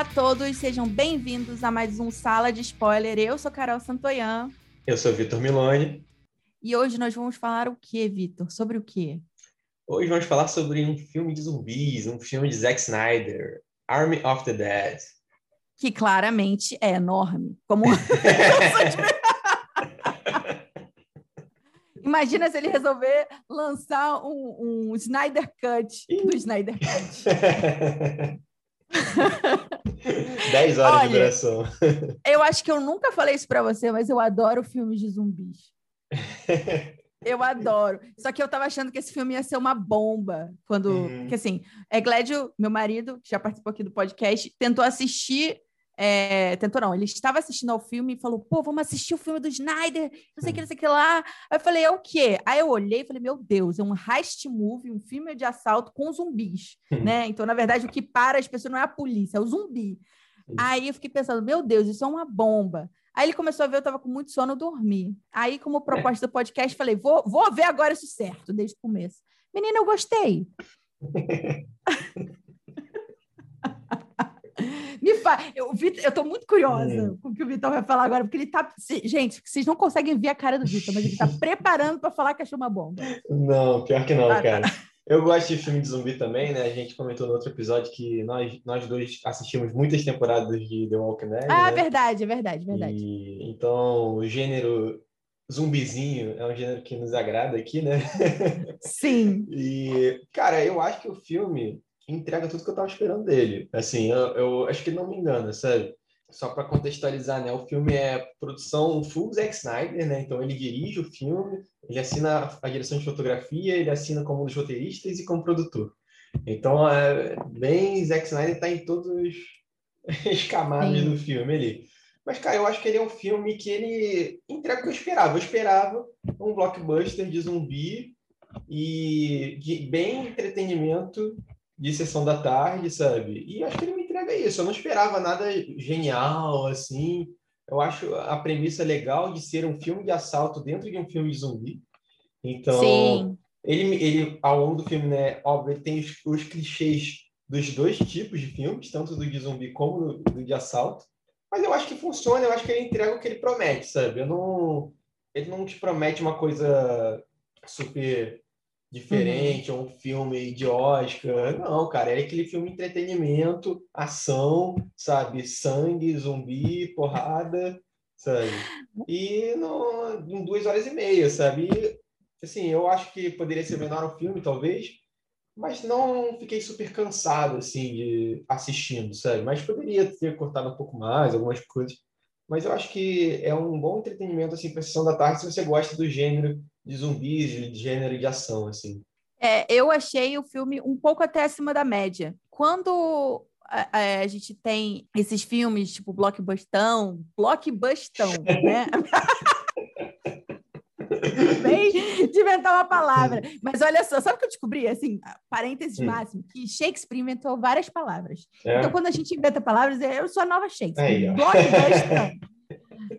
Olá a todos, sejam bem-vindos a mais um Sala de Spoiler. Eu sou Carol Santoyan. Eu sou Vitor Milone. E hoje nós vamos falar o que, Vitor? Sobre o quê? Hoje vamos falar sobre um filme de zumbis, um filme de Zack Snyder, Army of the Dead. Que claramente é enorme. Como. Imagina se ele resolver lançar um, um Snyder Cut do Snyder Cut. 10 horas Olha, de duração. Eu acho que eu nunca falei isso para você, mas eu adoro filmes de zumbis. Eu adoro. Só que eu tava achando que esse filme ia ser uma bomba. Quando. Uhum. Que assim, é Glédio, meu marido, que já participou aqui do podcast, tentou assistir é, tentou não, ele estava assistindo ao filme e falou, pô, vamos assistir o filme do Snyder, não sei o que, não sei o que lá. Aí eu falei, é o quê? Aí eu olhei e falei, meu Deus, é um heist movie, um filme de assalto com zumbis, né? Então, na verdade, o que para as pessoas não é a polícia, é o zumbi. Aí eu fiquei pensando, meu Deus, isso é uma bomba. Aí ele começou a ver, eu estava com muito sono, dormi. Aí, como proposta do podcast, falei, vou, vou ver agora isso certo, desde o começo. Menina, eu gostei. Me fa... eu, Victor, eu tô muito curiosa com o que o Vitor vai falar agora, porque ele tá. Gente, vocês não conseguem ver a cara do Vitor, mas ele tá preparando para falar que achou uma bomba. Não, pior que não, ah, tá. cara. Tá. Eu gosto de filme de zumbi também, né? A gente comentou no outro episódio que nós, nós dois assistimos muitas temporadas de The Walking Dead. Ah, né? verdade, é verdade, verdade. E, então, o gênero zumbizinho é um gênero que nos agrada aqui, né? Sim. e, cara, eu acho que o filme entrega tudo que eu estava esperando dele. Assim, eu, eu, acho que não me engana, sabe? Só para contextualizar, né? O filme é produção full Zack Snyder, né? Então ele dirige o filme, ele assina a direção de fotografia, ele assina como um dos roteiristas e como produtor. Então, é bem Zack Snyder está em todos os camadas Sim. do filme ali. Mas, cara, eu acho que ele é um filme que ele entrega o que eu esperava. Eu esperava um blockbuster de zumbi e de bem entretenimento de sessão da tarde, sabe? E acho que ele me entrega isso. Eu não esperava nada genial, assim. Eu acho a premissa legal de ser um filme de assalto dentro de um filme de zumbi. Então, Sim. ele, ele ao longo do filme, né, óbvio, ele tem os, os clichês dos dois tipos de filmes, tanto do de zumbi como do, do de assalto. Mas eu acho que funciona, eu acho que ele entrega o que ele promete, sabe? Eu não, ele não te promete uma coisa super diferente, uhum. um filme de Oscar. Não, cara, é aquele filme entretenimento, ação, sabe? Sangue, zumbi, porrada, sabe? E no, em duas horas e meia, sabe? E, assim, eu acho que poderia ser menor o filme, talvez, mas não fiquei super cansado, assim, de assistindo, sabe? Mas poderia ter cortado um pouco mais, algumas coisas. Mas eu acho que é um bom entretenimento, assim, para sessão da tarde, se você gosta do gênero de zumbis, de gênero de ação, assim. É, eu achei o filme um pouco até acima da média. Quando a, a, a gente tem esses filmes, tipo Blockbustão, Blockbustão, né? Inventar uma palavra. Mas olha só, sabe o que eu descobri? Assim, parênteses hum. máximo, que Shakespeare inventou várias palavras. É. Então, quando a gente inventa palavras, eu sou a nova Shakespeare. Blockbustão.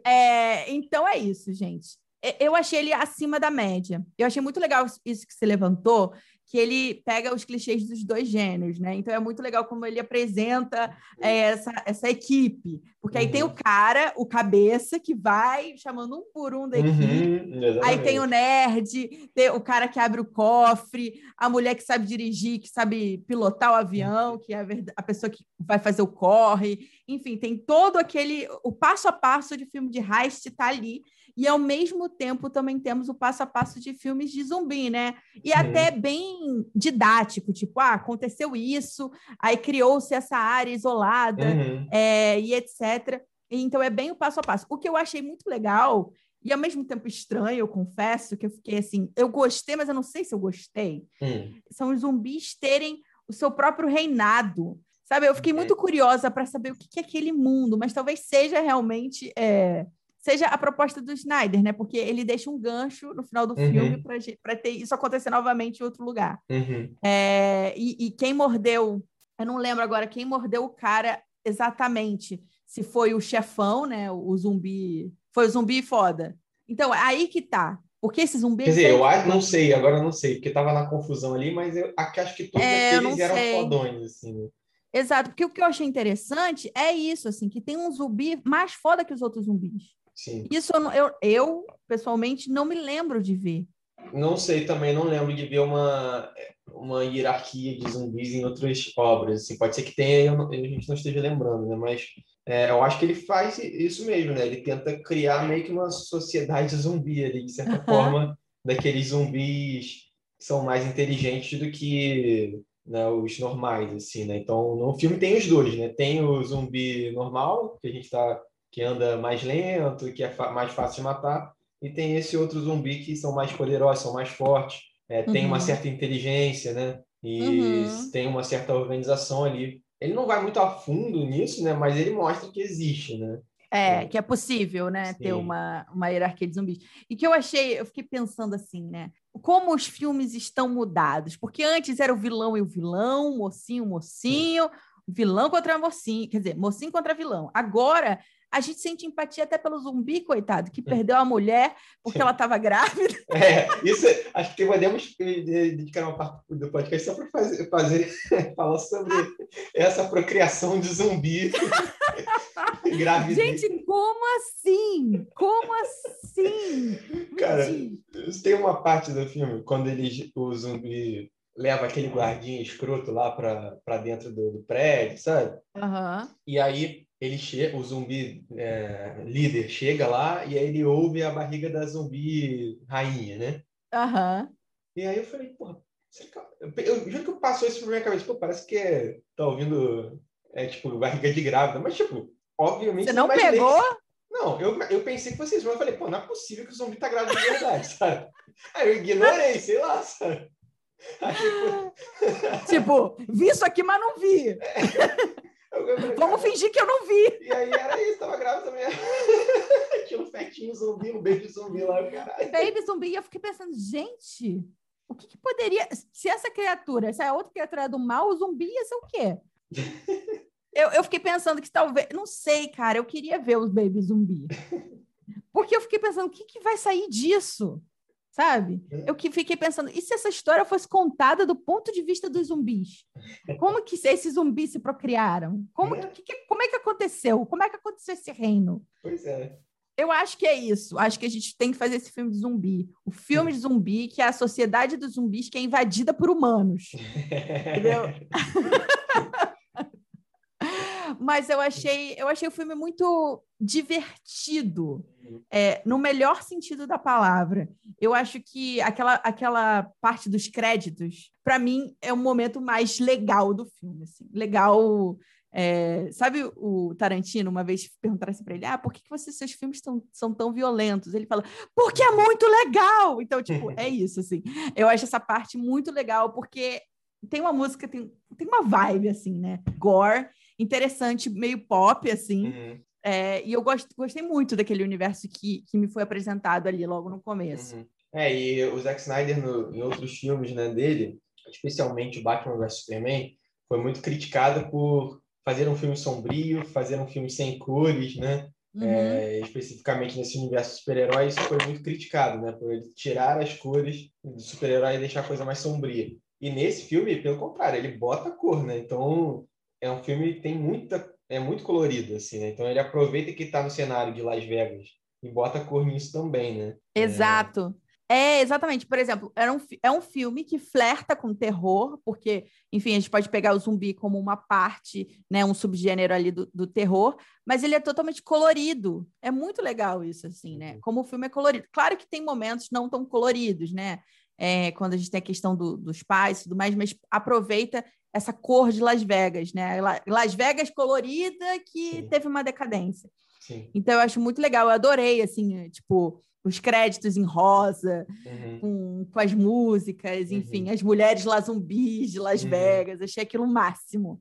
é, então é isso, gente eu achei ele acima da média. Eu achei muito legal isso que você levantou, que ele pega os clichês dos dois gêneros, né? Então é muito legal como ele apresenta é, essa, essa equipe. Porque aí uhum. tem o cara, o cabeça, que vai chamando um por um da uhum, equipe. Uhum, aí tem o nerd, tem o cara que abre o cofre, a mulher que sabe dirigir, que sabe pilotar o avião, que é a, a pessoa que vai fazer o corre. Enfim, tem todo aquele. O passo a passo de filme de heist está ali e ao mesmo tempo também temos o passo a passo de filmes de zumbi, né? E até bem didático, tipo, ah, aconteceu isso, aí criou-se essa área isolada uhum. é, e etc. Então é bem o passo a passo. O que eu achei muito legal e ao mesmo tempo estranho, eu confesso, que eu fiquei assim, eu gostei, mas eu não sei se eu gostei. Hum. São os zumbis terem o seu próprio reinado. Sabe, eu fiquei muito curiosa para saber o que é aquele mundo, mas talvez seja realmente é, seja a proposta do Snyder, né? Porque ele deixa um gancho no final do uhum. filme para ter isso acontecer novamente em outro lugar. Uhum. É, e, e, quem mordeu, eu não lembro agora quem mordeu o cara exatamente. Se foi o chefão, né? O zumbi. Foi o zumbi foda. Então, aí que tá. Porque esse zumbi. Quer dizer, eu acho, não sei, agora não sei, porque tava na confusão ali, mas eu acho que todos é, aqueles eram sei. fodões, assim. Exato, porque o que eu achei interessante é isso, assim, que tem um zumbi mais foda que os outros zumbis. Sim. Isso eu, eu, eu, pessoalmente, não me lembro de ver. Não sei também, não lembro de ver uma, uma hierarquia de zumbis em outras obras. Assim, pode ser que tenha, a gente não esteja lembrando, né? Mas é, eu acho que ele faz isso mesmo, né? Ele tenta criar meio que uma sociedade zumbi ali, de certa forma, daqueles zumbis que são mais inteligentes do que né, os normais, assim, né? Então, no filme tem os dois, né? Tem o zumbi normal, que a gente tá que anda mais lento, que é mais fácil de matar, e tem esse outro zumbi que são mais poderosos, são mais fortes, é, uhum. tem uma uhum. certa inteligência, né? E uhum. tem uma certa organização ali. Ele não vai muito a fundo nisso, né? Mas ele mostra que existe, né? É, que é possível, né, Sim. ter uma, uma hierarquia de zumbis. E que eu achei, eu fiquei pensando assim, né, como os filmes estão mudados, porque antes era o vilão e o vilão, mocinho, mocinho, vilão contra mocinho, quer dizer, mocinho contra vilão. Agora a gente sente empatia até pelo zumbi, coitado, que perdeu a mulher porque ela estava grávida. É, isso acho que podemos dedicar uma parte do podcast só para fazer, fazer falar sobre essa procriação de zumbi. Gravidez. Gente, como assim? Como assim? Cara, tem uma parte do filme quando ele, o zumbi leva aquele guardinha escroto lá para dentro do, do, prédio, sabe? Uhum. E aí ele chega, o zumbi é, líder chega lá e aí ele ouve a barriga da zumbi rainha, né? Aham. Uhum. E aí eu falei, porra, eu, eu juro que passou isso por minha cabeça, pô, parece que é, tá ouvindo, é tipo, barriga de grávida, mas tipo, obviamente... Você não pegou? Não, eu, eu pensei que vocês vão, eu falei, pô, não é possível que o zumbi tá grávido de verdade, sabe? Aí eu ignorei, sei lá, sabe? tipo, vi isso aqui, mas não vi. É. Vamos fingir que eu não vi. E aí era isso, tava grávida também. Tinha um fetinho zumbi, um baby zumbi lá, caralho. Baby zumbi, e eu fiquei pensando, gente, o que, que, poderia. Se essa criatura, se a outra criatura é do mal, o zumbi ia ser o quê? Eu, eu fiquei pensando que talvez. Não sei, cara, eu queria ver os baby zumbi. Porque eu fiquei pensando, o que, que vai sair disso? sabe? É. Eu que fiquei pensando, e se essa história fosse contada do ponto de vista dos zumbis? Como que esses zumbis se procriaram? Como, é. que, como é que aconteceu? Como é que aconteceu esse reino? Pois é. Eu acho que é isso. Acho que a gente tem que fazer esse filme de zumbi. O filme de zumbi, que é a sociedade dos zumbis que é invadida por humanos. Entendeu? Mas eu achei, eu achei o filme muito divertido, é, no melhor sentido da palavra. Eu acho que aquela, aquela parte dos créditos, para mim, é o momento mais legal do filme. Assim. Legal. É, sabe o Tarantino, uma vez perguntaram assim para ele: Ah, por que, que você, seus filmes tão, são tão violentos? Ele fala: Porque é muito legal! Então, tipo, é isso, assim. Eu acho essa parte muito legal, porque tem uma música, tem, tem uma vibe, assim, né? Gore, interessante, meio pop, assim. Uhum. É, e eu gost, gostei muito daquele universo que, que me foi apresentado ali logo no começo. Uhum. É, e o Zack Snyder, no, em outros filmes né, dele, especialmente o Batman vs Superman, foi muito criticado por fazer um filme sombrio, fazer um filme sem cores, né? Uhum. É, especificamente nesse universo super-herói, isso foi muito criticado, né? Por ele tirar as cores do super-herói e deixar a coisa mais sombria. E nesse filme, pelo contrário, ele bota cor, né? Então, é um filme que tem muita é muito colorido assim, né? Então ele aproveita que está no cenário de Las Vegas e bota cor nisso também, né? Exato. É... é, exatamente. Por exemplo, era um, é um filme que flerta com terror, porque, enfim, a gente pode pegar o zumbi como uma parte, né, um subgênero ali do, do terror, mas ele é totalmente colorido. É muito legal isso, assim, né? Uhum. Como o filme é colorido. Claro que tem momentos não tão coloridos, né? É, quando a gente tem a questão do, dos pais e tudo mais, mas aproveita essa cor de Las Vegas, né? Las Vegas colorida que Sim. teve uma decadência. Sim. Então eu acho muito legal, eu adorei assim, tipo, os créditos em rosa, uhum. com, com as músicas, enfim, uhum. as mulheres lá zumbis de Las uhum. Vegas, achei aquilo o máximo.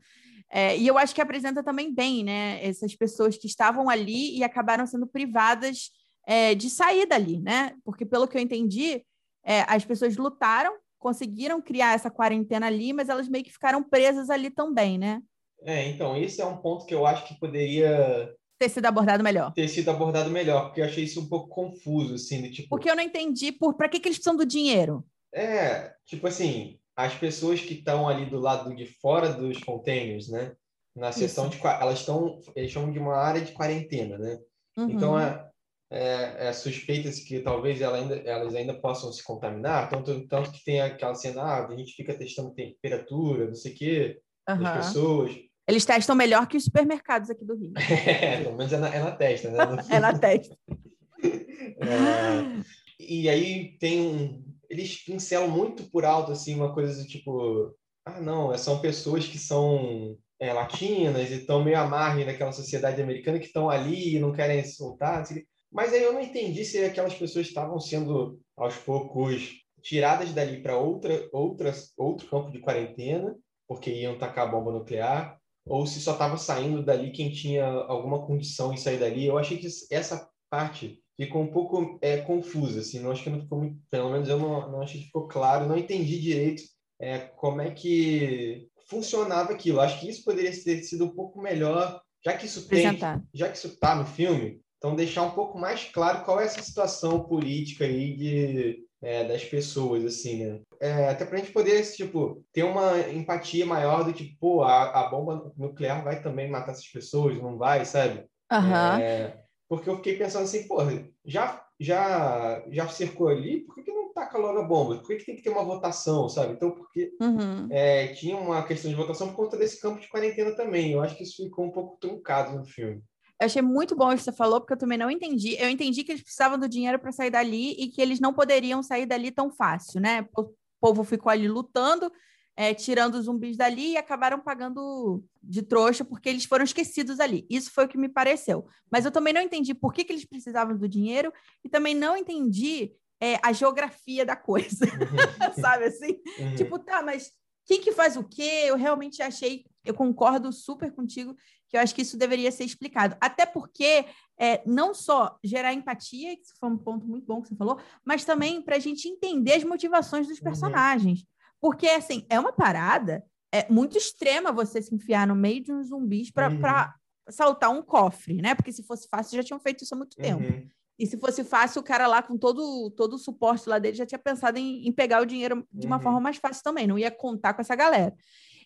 É, e eu acho que apresenta também bem, né? Essas pessoas que estavam ali e acabaram sendo privadas é, de sair dali, né? Porque, pelo que eu entendi, é, as pessoas lutaram conseguiram criar essa quarentena ali, mas elas meio que ficaram presas ali também, né? É, então, esse é um ponto que eu acho que poderia ter sido abordado melhor. Ter sido abordado melhor, porque eu achei isso um pouco confuso, assim, de tipo... Porque eu não entendi por para que, que eles precisam do dinheiro. É, tipo assim, as pessoas que estão ali do lado de fora dos containers, né? Na seção Isso. de elas estão eles chamam de uma área de quarentena, né? Uhum. Então é, é, é suspeita-se que talvez ela ainda, elas ainda possam se contaminar, tanto, tanto que tem aquela cena, ah, a gente fica testando temperatura, não sei o quê, uhum. das pessoas. Eles testam melhor que os supermercados aqui do Rio. É, pelo menos é na, é na testa, né? é na testa. é, e aí tem um. Eles pincelam muito por alto, assim, uma coisa do tipo. Ah, não, são pessoas que são é, latinas e estão meio amarres naquela sociedade americana que estão ali e não querem se soltar. Assim. Mas aí eu não entendi se aquelas pessoas estavam sendo, aos poucos, tiradas dali para outra, outras, outro campo de quarentena, porque iam tacar bomba nuclear, ou se só estava saindo dali quem tinha alguma condição em sair dali. Eu achei que essa parte ficou um pouco é, confusa, assim, não acho que não ficou muito, pelo menos eu não, não achei que ficou claro, não entendi direito é, como é que funcionava aquilo. Acho que isso poderia ter sido um pouco melhor, já que isso tem, já que isso está no filme, então deixar um pouco mais claro qual é essa situação política aí de é, das pessoas, assim, né? É, até para a gente poder, tipo, ter uma empatia maior do tipo, pô, a, a bomba nuclear vai também matar essas pessoas, não vai, sabe? Uhum. É, porque eu fiquei pensando assim, pô, já, já, já cercou ali, por que, que não taca logo a bomba? Por que, que tem que ter uma votação, sabe? Então, porque uhum. é, tinha uma questão de votação por conta desse campo de quarentena também. Eu acho que isso ficou um pouco truncado no filme. Eu achei muito bom o que você falou, porque eu também não entendi. Eu entendi que eles precisavam do dinheiro para sair dali e que eles não poderiam sair dali tão fácil, né? O povo ficou ali lutando, é, tirando os zumbis dali e acabaram pagando de trouxa porque eles foram esquecidos ali. Isso foi o que me pareceu. Mas eu também não entendi por que, que eles precisavam do dinheiro e também não entendi é, a geografia da coisa, uhum. sabe assim? Uhum. Tipo, tá, mas quem que faz o quê? Eu realmente achei, eu concordo super contigo que eu acho que isso deveria ser explicado. Até porque é, não só gerar empatia, que foi um ponto muito bom que você falou, mas também para a gente entender as motivações dos uhum. personagens. Uhum. Porque, assim, é uma parada é muito extrema você se enfiar no meio de uns zumbis para uhum. saltar um cofre, né? Porque se fosse fácil, já tinham feito isso há muito uhum. tempo. E se fosse fácil, o cara lá com todo, todo o suporte lá dele já tinha pensado em, em pegar o dinheiro de uma uhum. forma mais fácil também, não ia contar com essa galera.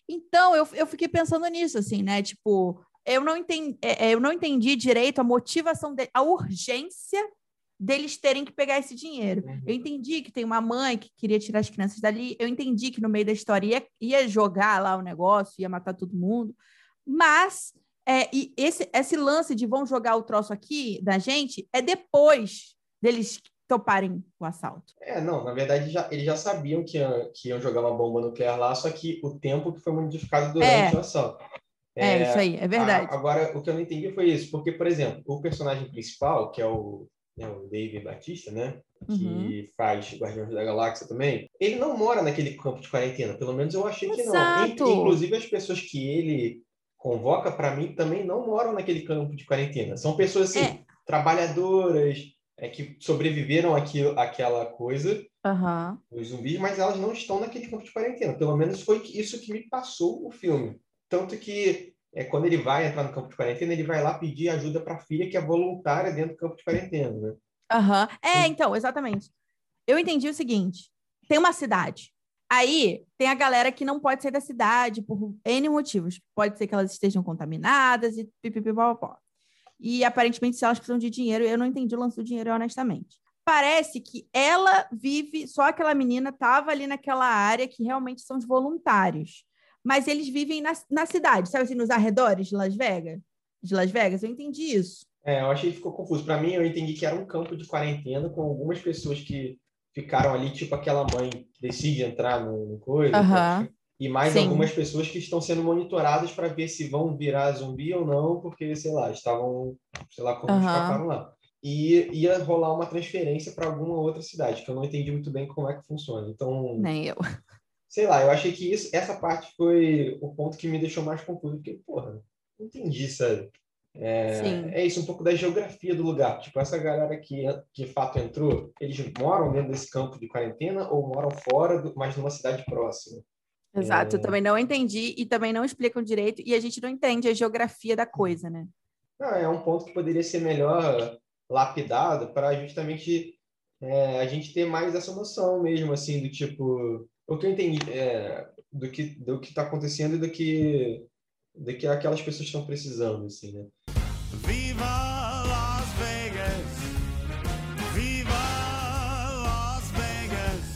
Então, eu, eu fiquei pensando nisso, assim, né? Tipo, eu não entendi, é, é, eu não entendi direito a motivação, de, a urgência deles terem que pegar esse dinheiro. Uhum. Eu entendi que tem uma mãe que queria tirar as crianças dali, eu entendi que no meio da história ia, ia jogar lá o negócio, ia matar todo mundo, mas é, e esse, esse lance de vão jogar o troço aqui da gente é depois deles toparem o assalto. É, não, na verdade já, eles já sabiam que, ia, que iam jogar uma bomba nuclear lá, só que o tempo que foi modificado durante é. o assalto. É, é, isso aí, é verdade. A, agora, o que eu não entendi foi isso, porque, por exemplo, o personagem principal, que é o, né, o David Batista, né? Que uhum. faz Guardiões da Galáxia também, ele não mora naquele campo de quarentena, pelo menos eu achei Exato. que não. Inclusive, as pessoas que ele convoca, para mim, também não moram naquele campo de quarentena. São pessoas assim, é. trabalhadoras, é, que sobreviveram àquilo, àquela coisa, uhum. os zumbis, mas elas não estão naquele campo de quarentena. Pelo menos foi isso que me passou o filme. Tanto que é, quando ele vai entrar no campo de quarentena, ele vai lá pedir ajuda para a filha, que é voluntária dentro do campo de quarentena, né? Aham. Uhum. É, então, exatamente. Eu entendi o seguinte: tem uma cidade. Aí tem a galera que não pode sair da cidade por N motivos. Pode ser que elas estejam contaminadas e pipipipopó. E aparentemente, se elas precisam de dinheiro, eu não entendi o lance do dinheiro, honestamente. Parece que ela vive, só aquela menina estava ali naquela área que realmente são os voluntários mas eles vivem na, na cidade, sabe assim, nos arredores de Las Vegas? De Las Vegas, eu entendi isso. É, eu achei que ficou confuso. Para mim, eu entendi que era um campo de quarentena com algumas pessoas que ficaram ali, tipo aquela mãe que decide entrar no, no coisa. Uhum. E mais Sim. algumas pessoas que estão sendo monitoradas para ver se vão virar zumbi ou não, porque, sei lá, estavam, sei lá, como uhum. escaparam lá. E ia rolar uma transferência para alguma outra cidade, que eu não entendi muito bem como é que funciona. Então. Nem eu sei lá, eu achei que isso, essa parte foi o ponto que me deixou mais confuso, porque, porra, não entendi, sabe? É, é, isso, um pouco da geografia do lugar. Tipo, essa galera que de fato entrou, eles moram dentro desse campo de quarentena ou moram fora, do, mas numa cidade próxima? Exato, é... eu também não entendi e também não explicam direito e a gente não entende a geografia da coisa, né? Não, é um ponto que poderia ser melhor lapidado para justamente é, a gente ter mais essa noção mesmo, assim, do tipo, o que eu entendi é, do que do que está acontecendo e do que do que aquelas pessoas estão precisando, assim, né? Viva Las Vegas! Viva Las Vegas!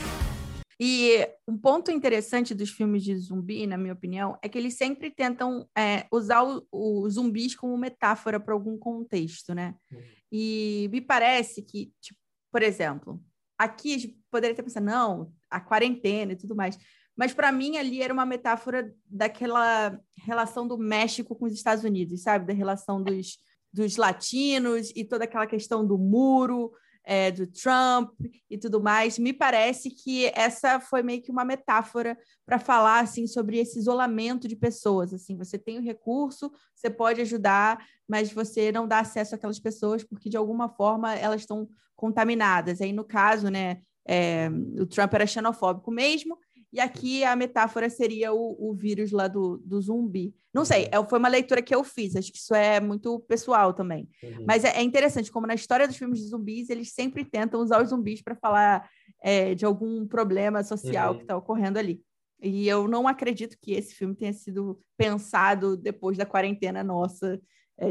E um ponto interessante dos filmes de zumbi, na minha opinião, é que eles sempre tentam é, usar o, o, zumbis como metáfora para algum contexto, né? Uhum. E me parece que, tipo, por exemplo, aqui a gente poderia ter pensado, não, a quarentena e tudo mais. Mas para mim ali era uma metáfora daquela relação do México com os Estados Unidos, sabe? Da relação dos, dos latinos e toda aquela questão do muro, é, do Trump e tudo mais. Me parece que essa foi meio que uma metáfora para falar assim sobre esse isolamento de pessoas. Assim, você tem o recurso, você pode ajudar, mas você não dá acesso àquelas pessoas porque de alguma forma elas estão contaminadas. Aí no caso, né, é, o Trump era xenofóbico mesmo, e aqui a metáfora seria o, o vírus lá do, do zumbi. Não sei, uhum. é, foi uma leitura que eu fiz, acho que isso é muito pessoal também. Uhum. Mas é, é, interessante como na história dos filmes de zumbis, eles sempre tentam usar os zumbis para falar é, de algum problema social uhum. que está ocorrendo ali. E eu não acredito que esse filme tenha sido pensado depois da quarentena nossa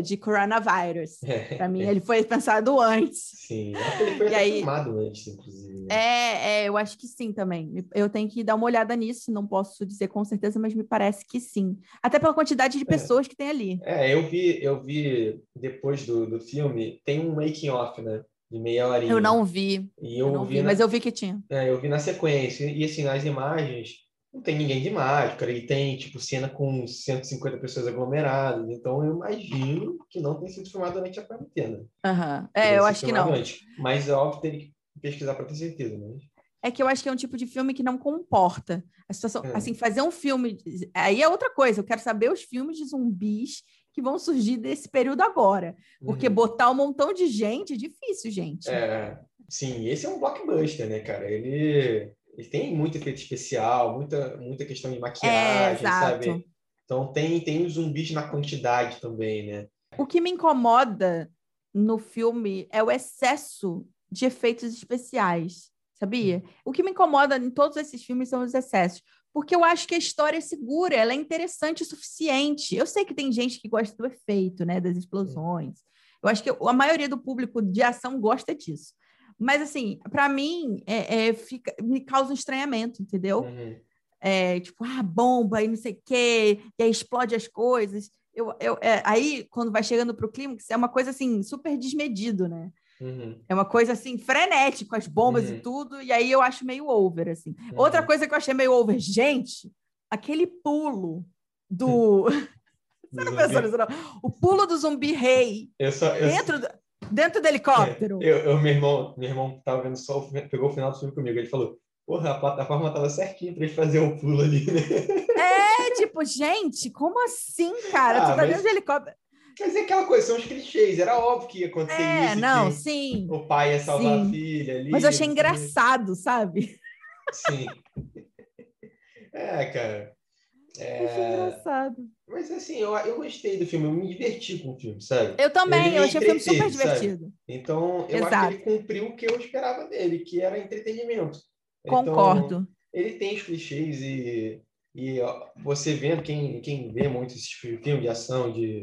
de coronavírus. É. Para mim, ele foi pensado antes. Sim, ele foi aí, filmado antes, inclusive. Né? É, é, eu acho que sim também. Eu tenho que dar uma olhada nisso, não posso dizer com certeza, mas me parece que sim. Até pela quantidade de é. pessoas é. que tem ali. É, eu vi, eu vi depois do, do filme, tem um making off, né? De meia horinha. Eu não vi. E eu, eu não vi, na... mas eu vi que tinha. É, eu vi na sequência. E assim, nas imagens não tem ninguém de mágica, e tem, tipo, cena com 150 pessoas aglomeradas, então eu imagino que não tem sido filmado durante a quarentena. Uhum. É, eu acho que não. Antes. Mas é óbvio que teria que pesquisar para ter certeza, né? É que eu acho que é um tipo de filme que não comporta a situação. É. Assim, fazer um filme. Aí é outra coisa. Eu quero saber os filmes de zumbis que vão surgir desse período agora. Porque uhum. botar um montão de gente é difícil, gente. É, sim, esse é um blockbuster, né, cara? Ele ele tem muito efeito especial, muita, muita questão de maquiagem, é, sabe? Então tem, tem os zumbis na quantidade também, né? O que me incomoda no filme é o excesso de efeitos especiais, sabia? Hum. O que me incomoda em todos esses filmes são os excessos. Porque eu acho que a história é segura, ela é interessante o suficiente. Eu sei que tem gente que gosta do efeito, né? Das explosões. Eu acho que a maioria do público de ação gosta disso. Mas, assim, para mim, é, é, fica, me causa um estranhamento, entendeu? Uhum. É, tipo, ah, bomba e não sei o quê, e aí explode as coisas. Eu, eu, é, aí, quando vai chegando para o clímax, é uma coisa, assim, super desmedido, né? Uhum. É uma coisa, assim, frenética, as bombas uhum. e tudo, e aí eu acho meio over, assim. Outra uhum. coisa que eu achei meio over, gente, aquele pulo do... Você não pensou nisso, não? O pulo do zumbi rei eu só, eu... dentro... Do... Dentro do helicóptero? É, eu, eu, meu irmão, meu irmão tava vendo só, pegou o final do filme comigo. Ele falou: Porra, a plataforma tava certinha pra ele fazer um pulo ali, né? É, tipo, gente, como assim, cara? Ah, tu tá mas... dentro de helicóptero. Mas é aquela coisa, são os clichês. Era óbvio que ia acontecer é, isso. não, sim. O pai ia salvar sim. a filha ali. Mas eu achei engraçado, sabe? Sim. É, cara. É... Achei engraçado. Mas assim, eu, eu gostei do filme, eu me diverti com o filme, sabe? Eu também, eu achei o filme super divertido. Sabe? Então, eu Exato. acho que ele cumpriu o que eu esperava dele, que era entretenimento. Concordo. Então, ele tem os clichês e, e ó, você vendo, quem, quem vê muito esse filme de ação de,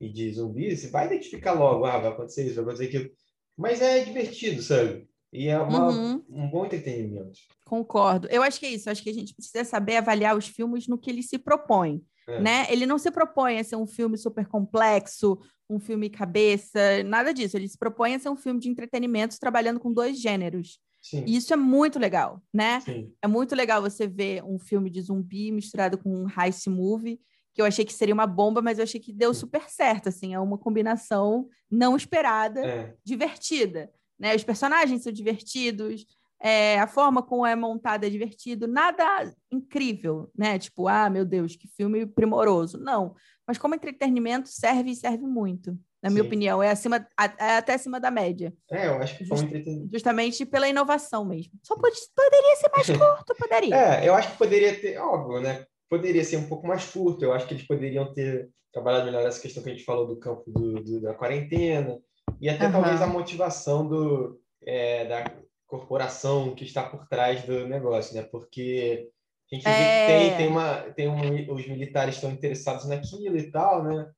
e de zumbis, você vai identificar logo, ah, vai acontecer isso, vai acontecer aquilo. Mas é divertido, sabe? E é uma, uhum. um bom entretenimento. Concordo. Eu acho que é isso. Eu acho que a gente precisa saber avaliar os filmes no que ele se propõe. É. Né? Ele não se propõe a ser um filme super complexo, um filme cabeça, nada disso. Ele se propõe a ser um filme de entretenimento trabalhando com dois gêneros. Sim. E isso é muito legal, né? Sim. É muito legal você ver um filme de zumbi misturado com um heist movie, que eu achei que seria uma bomba, mas eu achei que deu super certo, assim, é uma combinação não esperada, é. divertida, né? Os personagens são divertidos, é, a forma como é montada é divertido, nada incrível, né? Tipo, ah, meu Deus, que filme primoroso. Não, mas como entretenimento serve e serve muito, na minha Sim. opinião, é acima, é até acima da média. É, eu acho que foi entretenimento. Justamente pela inovação mesmo. Só pode, poderia ser mais curto, poderia. É, eu acho que poderia ter, óbvio, né? Poderia ser um pouco mais curto. Eu acho que eles poderiam ter trabalhado melhor essa questão que a gente falou do campo do, do da quarentena e até uhum. talvez a motivação do, é, da, corporação que está por trás do negócio, né? Porque A gente é... vê que tem, tem uma, tem um, os militares estão interessados naquilo e tal, né?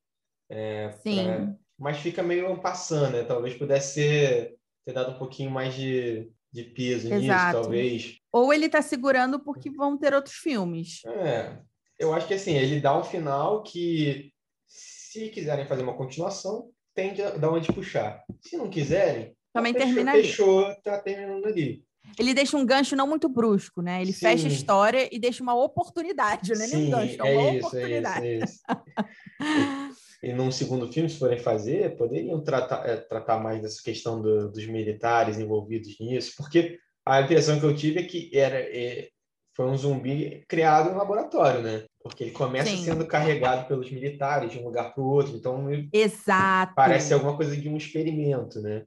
É, Sim. Pra... Mas fica meio passando, né? Talvez pudesse ser, ter dado um pouquinho mais de, de peso Exato. nisso, talvez. Ou ele está segurando porque vão ter outros filmes. É, eu acho que assim, ele dá um final que, se quiserem fazer uma continuação, tem de dar onde puxar. Se não quiserem, também fechou, termina ali. Fechou, tá terminando ali. Ele deixa um gancho não muito brusco, né? Ele Sim. fecha a história e deixa uma oportunidade, não é nem um gancho, é, é uma isso, oportunidade. É isso, é isso. e num segundo filme, se forem fazer, poderiam tratar, é, tratar mais dessa questão do, dos militares envolvidos nisso, porque a impressão que eu tive é que era, é, foi um zumbi criado em laboratório, né? Porque ele começa Sim. sendo carregado pelos militares de um lugar para o outro, então Exato. parece alguma coisa de um experimento, né?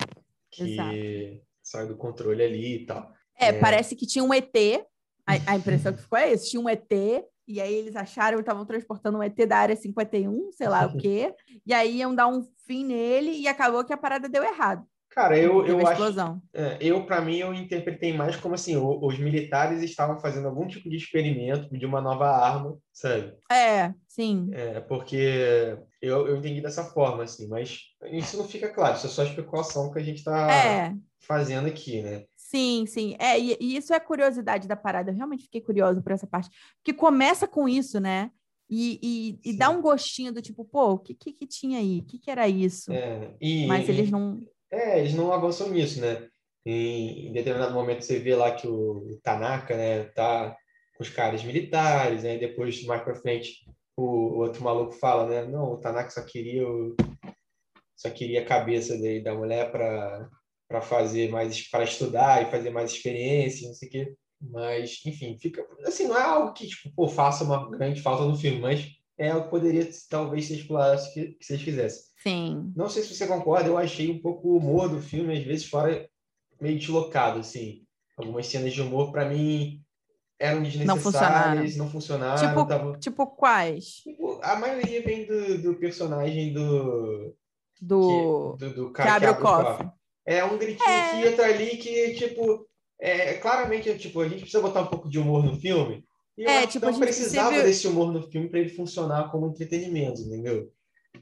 Que Exato. sai do controle ali e tal. É, é... parece que tinha um ET, a, a impressão que ficou é isso, tinha um ET e aí eles acharam que estavam transportando um ET da área 51, sei lá o quê, e aí iam dar um fim nele e acabou que a parada deu errado. Cara, eu, eu acho. É, eu, para mim, eu interpretei mais como assim: os militares estavam fazendo algum tipo de experimento de uma nova arma, sabe? É, sim. É, porque eu, eu entendi dessa forma, assim, mas isso não fica claro, isso é só especulação que a gente está é. fazendo aqui, né? Sim, sim. É, e, e, isso é a curiosidade da parada. Eu realmente fiquei curiosa por essa parte. Porque começa com isso, né? E, e, e dá um gostinho do tipo, pô, o que, que, que tinha aí? O que, que era isso? É, e, Mas eles não. É, eles não avançam nisso, né? Em, em determinado momento você vê lá que o Tanaka, né, tá com os caras militares, né? depois, mais para frente, o, o, outro maluco fala, né? Não, o Tanaka só queria o, só queria a cabeça dele, da mulher para para fazer mais para estudar e fazer mais experiência, não sei o quê. Mas, enfim, fica assim, não é algo que tipo, pô, faça uma grande falta no filme, mas é algo que poderia talvez ser explorado que vocês fizessem. Sim. Não sei se você concorda, eu achei um pouco o humor do filme, às vezes, fora meio deslocado, assim. Algumas cenas de humor, para mim, eram desnecessárias, não funcionaram. Não funcionaram tipo, tava... tipo quais? Tipo, a maioria vem do, do personagem do... Do... Que, do, do cara que abre, que abre o cofre. É um gritinho é... que entra ali que, tipo... É, claramente, tipo, a gente precisa botar um pouco de humor no filme. E eu é, tipo, não precisava desse humor no filme para ele funcionar como entretenimento, entendeu?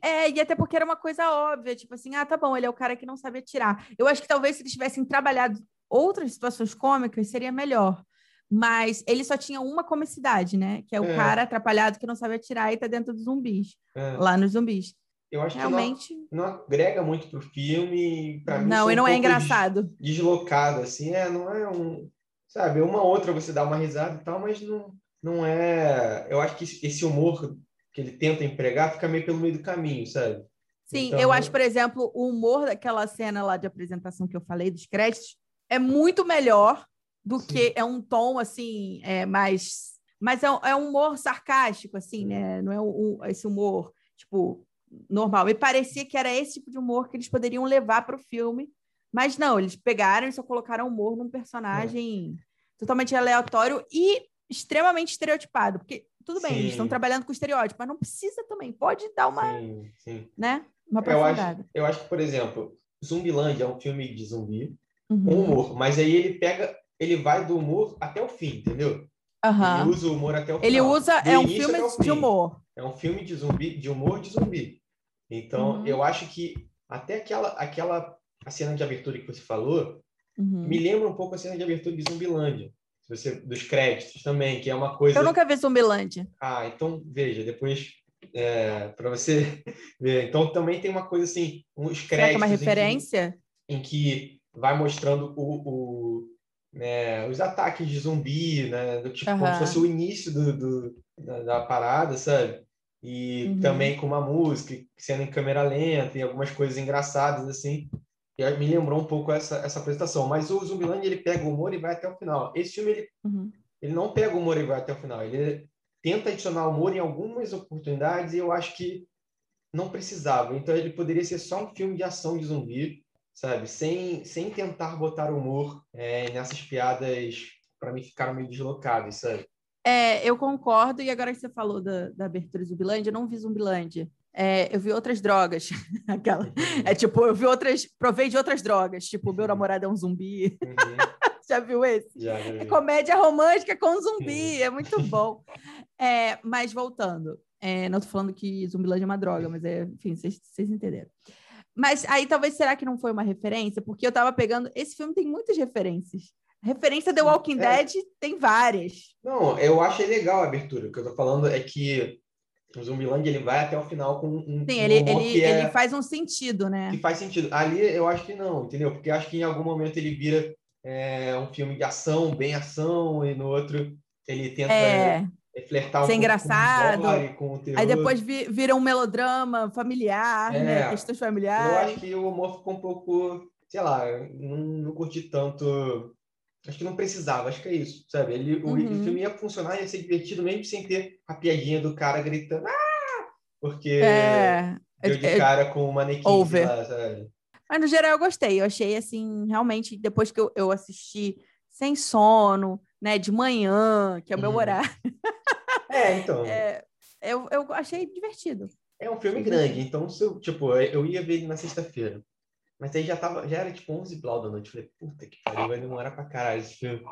É, e até porque era uma coisa óbvia, tipo assim, ah, tá bom, ele é o cara que não sabe atirar. Eu acho que talvez se eles tivessem trabalhado outras situações cômicas, seria melhor. Mas ele só tinha uma comicidade, né? Que é o é. cara atrapalhado que não sabe atirar e tá dentro dos zumbis. É. Lá nos zumbis. Eu acho Realmente... que não, não agrega muito pro filme. Pra mim, não, e não um é engraçado. Deslocado, assim, é, não é um. Sabe, uma outra você dá uma risada e tal, mas não, não é. Eu acho que esse humor que ele tenta empregar fica meio pelo meio do caminho, sabe? Sim, então... eu acho, por exemplo, o humor daquela cena lá de apresentação que eu falei, dos créditos, é muito melhor do Sim. que é um tom assim, é, mais. Mas é, é um humor sarcástico, assim, né? Não é um, esse humor, tipo, normal. Me parecia que era esse tipo de humor que eles poderiam levar para o filme, mas não, eles pegaram e só colocaram humor num personagem é. totalmente aleatório e extremamente estereotipado, porque tudo bem, sim. eles estão trabalhando com estereótipo, mas não precisa também, pode dar uma, sim, sim. né, uma. Eu acho, eu acho que, por exemplo, Zumbilândia é um filme de zumbi uhum. com humor, mas aí ele pega, ele vai do humor até o fim, entendeu? Uhum. Ele usa o humor até o fim. Ele usa, é um filme de humor. É um filme de zumbi, de humor de zumbi. Então, uhum. eu acho que até aquela, aquela a cena de abertura que você falou uhum. me lembra um pouco a cena de abertura de Zumbilândia você, dos créditos também, que é uma coisa. Eu nunca vi Zumbilândia. Ah, então veja, depois é, para você ver. Então também tem uma coisa assim, uns créditos. É uma referência? Em que, em que vai mostrando o, o né, os ataques de zumbi, né, do tipo, uhum. como se fosse o início do, do da, da, parada, sabe? E uhum. também com uma música, sendo em câmera lenta e algumas coisas engraçadas assim me lembrou um pouco essa, essa apresentação. Mas o Zumbiland, ele pega o humor e vai até o final. Esse filme, ele, uhum. ele não pega o humor e vai até o final. Ele tenta adicionar humor em algumas oportunidades e eu acho que não precisava. Então, ele poderia ser só um filme de ação de zumbi, sabe? Sem, sem tentar botar humor é, nessas piadas, para mim, ficaram meio deslocadas, sabe? É, eu concordo. E agora que você falou da, da abertura Zumbilândia, eu não vi Zumbilândia. É, eu vi outras drogas. Aquela. Uhum. É tipo, eu vi outras. Provei de outras drogas. Tipo, meu uhum. namorado é um zumbi. Uhum. Já viu esse? Já, já é comédia romântica com zumbi, é muito bom. É, mas voltando, é, não estou falando que Zumbilândia é uma droga, mas é, enfim, vocês, vocês entenderam. Mas aí talvez será que não foi uma referência? Porque eu tava pegando. Esse filme tem muitas referências. Referência The Walking é. Dead tem várias. Não, eu achei legal a abertura. O que eu tô falando é que o Zumbiland ele vai até o final com um. Sim, ele, ele, é... ele faz um sentido, né? Que faz sentido. Ali eu acho que não, entendeu? Porque acho que em algum momento ele vira é, um filme de ação, bem ação, e no outro ele tenta. É é flertar um engraçado. Com o Aí depois vira um melodrama familiar, né? é, né? Questões familiares. Eu acho que o humor ficou um pouco, sei lá, não, não curti tanto. Acho que não precisava, acho que é isso, sabe? Ele, uhum. o, o filme ia funcionar, ia ser divertido mesmo sem ter a piadinha do cara gritando ah! Porque é, deu de é, cara com o manequim over. lá, sabe? Mas no geral eu gostei, eu achei assim, realmente, depois que eu, eu assisti sem sono, né, de manhã, que é o meu uhum. horário. É, então. É, eu, eu achei divertido. É um filme grande, então, se eu, tipo, eu ia ver ele na sexta-feira. Mas aí já, tava, já era tipo 11 blau da noite. Falei, puta que pariu, vai demorar pra caralho esse filme.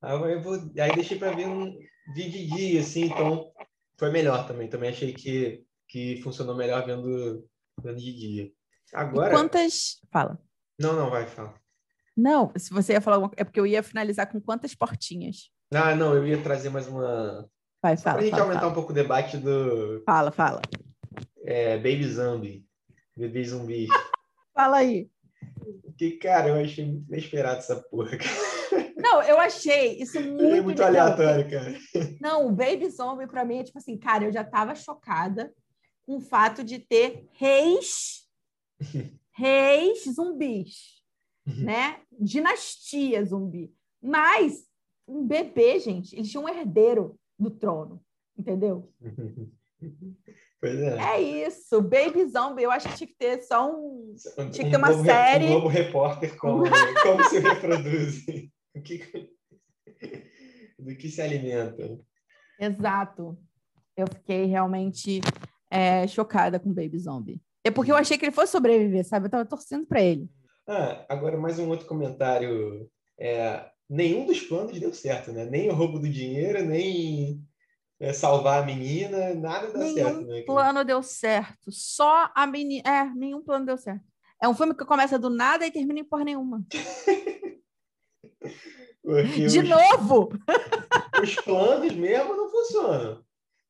Aí, eu vou, aí deixei pra ver um dia de dia, assim, então foi melhor também. Também achei que, que funcionou melhor vendo, vendo de dia. Agora. E quantas. Fala. Não, não, vai, fala. Não, se você ia falar alguma... é porque eu ia finalizar com quantas portinhas. Ah, não, eu ia trazer mais uma. Vai, fala. Para a gente fala, aumentar fala. um pouco o debate do. Fala, fala. É, Baby Zombie. Bebê zumbi. Fala aí. Que, cara, eu achei muito inesperado essa porra. Não, eu achei isso muito. É muito aleatório, cara. Não, o Baby Zombie, pra mim, é tipo assim, cara, eu já tava chocada com o fato de ter reis. reis zumbis. Uhum. né? Dinastia zumbi. Mas um bebê, gente, eles tinham um herdeiro do trono, entendeu? Pois é. É isso, Baby Zombie, eu acho que tinha que ter só um. Tinha que ter uma um série. Um novo repórter como, como se reproduz. Do que, do que se alimenta. Exato. Eu fiquei realmente é, chocada com Baby Zombie. É porque eu achei que ele fosse sobreviver, sabe? Eu tava torcendo para ele. Ah, agora mais um outro comentário. É, nenhum dos planos deu certo, né? Nem o roubo do dinheiro, nem é, salvar a menina, nada deu nenhum certo. Nenhum plano deu certo. Só a menina. É, nenhum plano deu certo. É um filme que começa do nada e termina em porra nenhuma. De os... novo! Os planos mesmo não funcionam.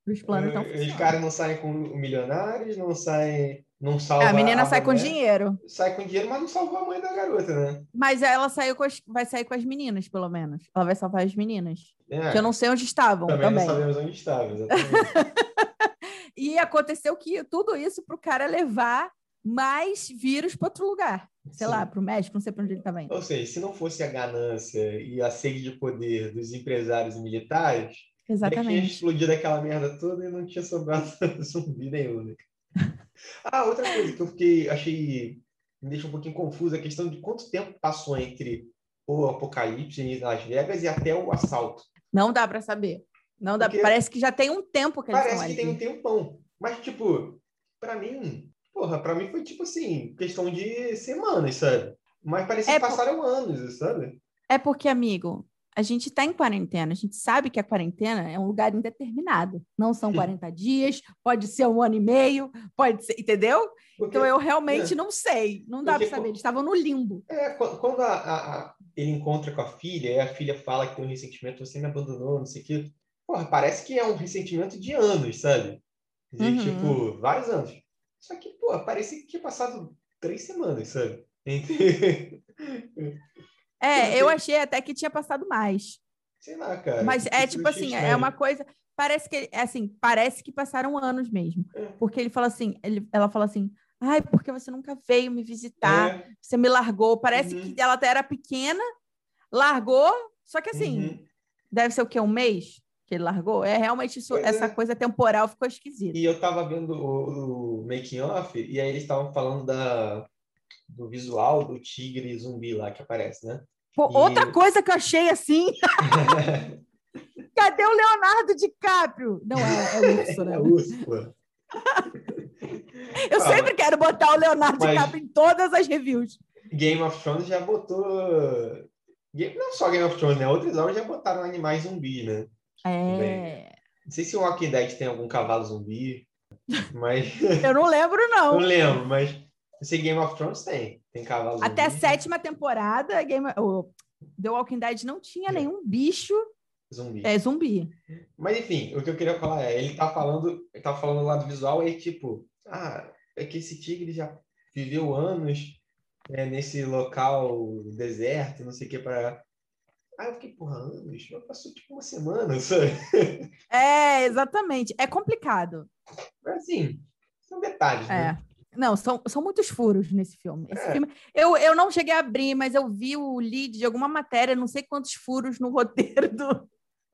Os planos não funcionam. Os caras não saem com milionários, não saem não salva a menina a sai com dinheiro. Sai com dinheiro, mas não salvou a mãe da garota, né? Mas ela saiu com as, vai sair com as meninas, pelo menos. Ela vai salvar as meninas. É. Que eu não sei onde estavam. Também, também. não sabemos onde estavam, exatamente. e aconteceu que tudo isso para o cara levar mais vírus para outro lugar. Sei Sim. lá, para o México, não sei para onde ele estava indo. Ou seja, se não fosse a ganância e a sede de poder dos empresários militares, Exatamente. tinha explodido aquela merda toda e não tinha sobrado zumbi nenhum. Né? Ah, outra coisa que eu fiquei, achei, me deixa um pouquinho confuso, a questão de quanto tempo passou entre o apocalipse em Las Vegas e até o assalto. Não dá para saber. Não dá, Porque parece que já tem um tempo que eles Parece que tem um tempão. Mas, tipo, para mim, porra, para mim foi tipo assim, questão de semanas, sabe? Mas parece é que passaram por... anos, sabe? É porque, amigo, a gente está em quarentena, a gente sabe que a quarentena é um lugar indeterminado. Não são 40 dias, pode ser um ano e meio, pode ser, entendeu? Porque, então eu realmente é. não sei, não dá para saber. Eles estavam no limbo. É, quando a, a, a, ele encontra com a filha, e a filha fala que tem um ressentimento, você me abandonou, não sei o quê. Porra, parece que é um ressentimento de anos, sabe? De uhum. tipo, vários anos. Só que, pô, parece que tinha passado três semanas, sabe? Entre... É, eu achei até que tinha passado mais. Sei lá, cara. Mas é tipo assim, é uma coisa. Parece que é assim, parece que passaram anos mesmo. É. Porque ele fala assim, ele, ela fala assim, ai, porque você nunca veio me visitar, é. você me largou. Parece uhum. que ela até era pequena, largou, só que assim, uhum. deve ser o quê? Um mês que ele largou? É realmente isso, essa é. coisa temporal ficou esquisita. E eu tava vendo o, o making off, e aí eles estavam falando da, do visual do tigre zumbi lá que aparece, né? Pô, e... Outra coisa que eu achei assim. Cadê o Leonardo DiCaprio? Não, é, é urso, né? É urso. Eu ah, sempre quero botar o Leonardo DiCaprio em todas as reviews. Game of Thrones já botou Não só Game of Thrones, né? Outras obras já botaram animais zumbi, né? É. Não sei se o Walking Dead tem algum cavalo zumbi, mas. Eu não lembro, não. não lembro, mas esse Game of Thrones tem. Tem cavalo. Até a sétima temporada, Game... o The Walking Dead não tinha é. nenhum bicho zumbi. É zumbi. Mas enfim, o que eu queria falar é, ele tá falando, ele tá falando do lado visual e tipo, ah, é que esse tigre já viveu anos é, nesse local deserto, não sei o que para ah, eu fiquei, porra, anos, passou tipo uma semana, sabe? É, exatamente. É complicado. Mas assim, são detalhes, é. né? Não, são, são muitos furos nesse filme. É. filme eu, eu não cheguei a abrir, mas eu vi o lead de alguma matéria, não sei quantos furos no roteiro do.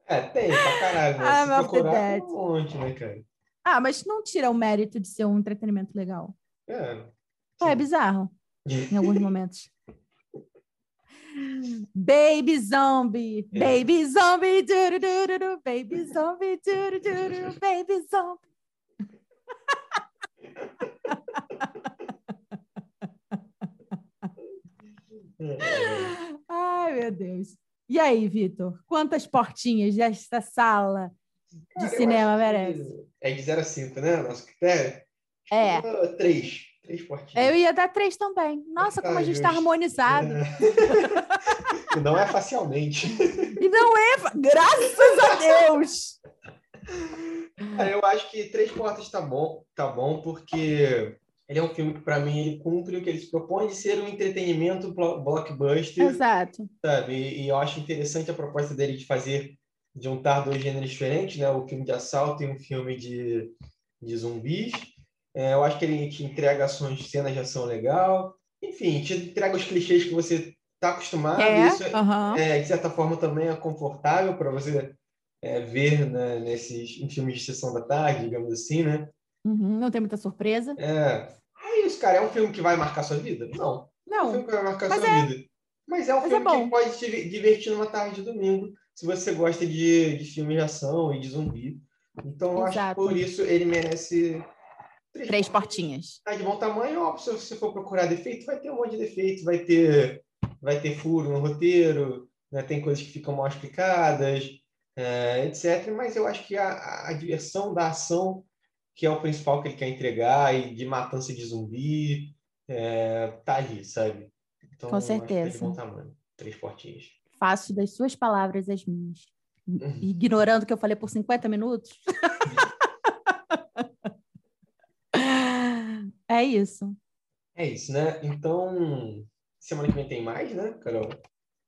É, tem, pra caralho. Ah, Se procurar, tem um monte, né, cara? Ah, mas não tira o mérito de ser um entretenimento legal. É. É, é bizarro. em alguns momentos. Baby zombie, é. baby zombie, baby zombie, baby zombie. Ai, meu Deus. E aí, Vitor? Quantas portinhas desta sala de Cara, cinema merece? É de 0 a 5, né? Nosso critério? É. Três. Três portinhas. Eu ia dar três também. Nossa, como a gente está harmonizado. É. e não é facialmente. E não é, graças a Deus. Eu acho que Três Portas tá bom, tá bom, porque ele é um filme que, para mim, ele cumpre o que ele se propõe de ser um entretenimento blockbuster. Exato. Sabe? E, e, eu acho interessante a proposta dele de fazer, de juntar dois gêneros diferentes, né? O filme de assalto e um filme de, de zumbis. É, eu acho que ele te entrega ações, cenas de ação legal. Enfim, te entrega os clichês que você está acostumado. É, Isso, uhum. é, de certa forma, também é confortável para você é, ver né, nesses filmes de sessão da tarde, digamos assim, né? Uhum, não tem muita surpresa. É isso, cara. É um filme que vai marcar sua vida? Não. Não. É um filme que vai marcar sua é... vida. Mas é um Mas filme é que pode te divertir numa tarde de domingo, se você gosta de, de filmes de ação e de zumbi. Então, eu acho que por isso ele merece três, três portinhas. Tá de bom tamanho, ó, se você for procurar defeito, vai ter um monte de defeito, vai ter, vai ter furo no roteiro, né? tem coisas que ficam mal explicadas, é, etc. Mas eu acho que a, a diversão da ação que é o principal que ele quer entregar, e de matança de zumbi, é, tá ali, sabe? Então, Com certeza. Tá de bom tamanho. Três portinhas. Faço das suas palavras as minhas. Uhum. Ignorando o que eu falei por 50 minutos. é isso. É isso, né? Então, semana que vem tem mais, né, Carol?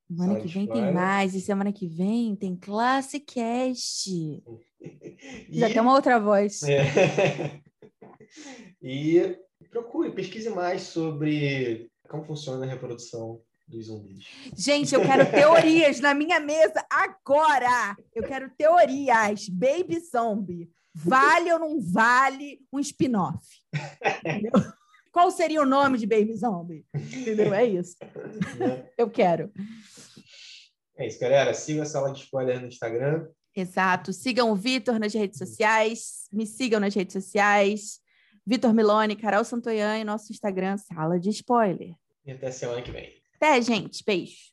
Semana que vem tem mais, e semana que vem tem Classe Cast. Já tem uma outra voz. É. e procure, pesquise mais sobre como funciona a reprodução dos zumbis. Gente, eu quero teorias na minha mesa agora! Eu quero teorias. Baby Zombie. Vale ou não vale um spin-off? Qual seria o nome de Baby Zombie? Entendeu? É isso. Eu quero. É isso, galera. Siga a sala de spoiler no Instagram. Exato. Sigam o Vitor nas redes sociais. Me sigam nas redes sociais. Vitor Milone, Carol Santoyan e nosso Instagram, Sala de Spoiler. E até semana que vem. Até, gente. Beijo.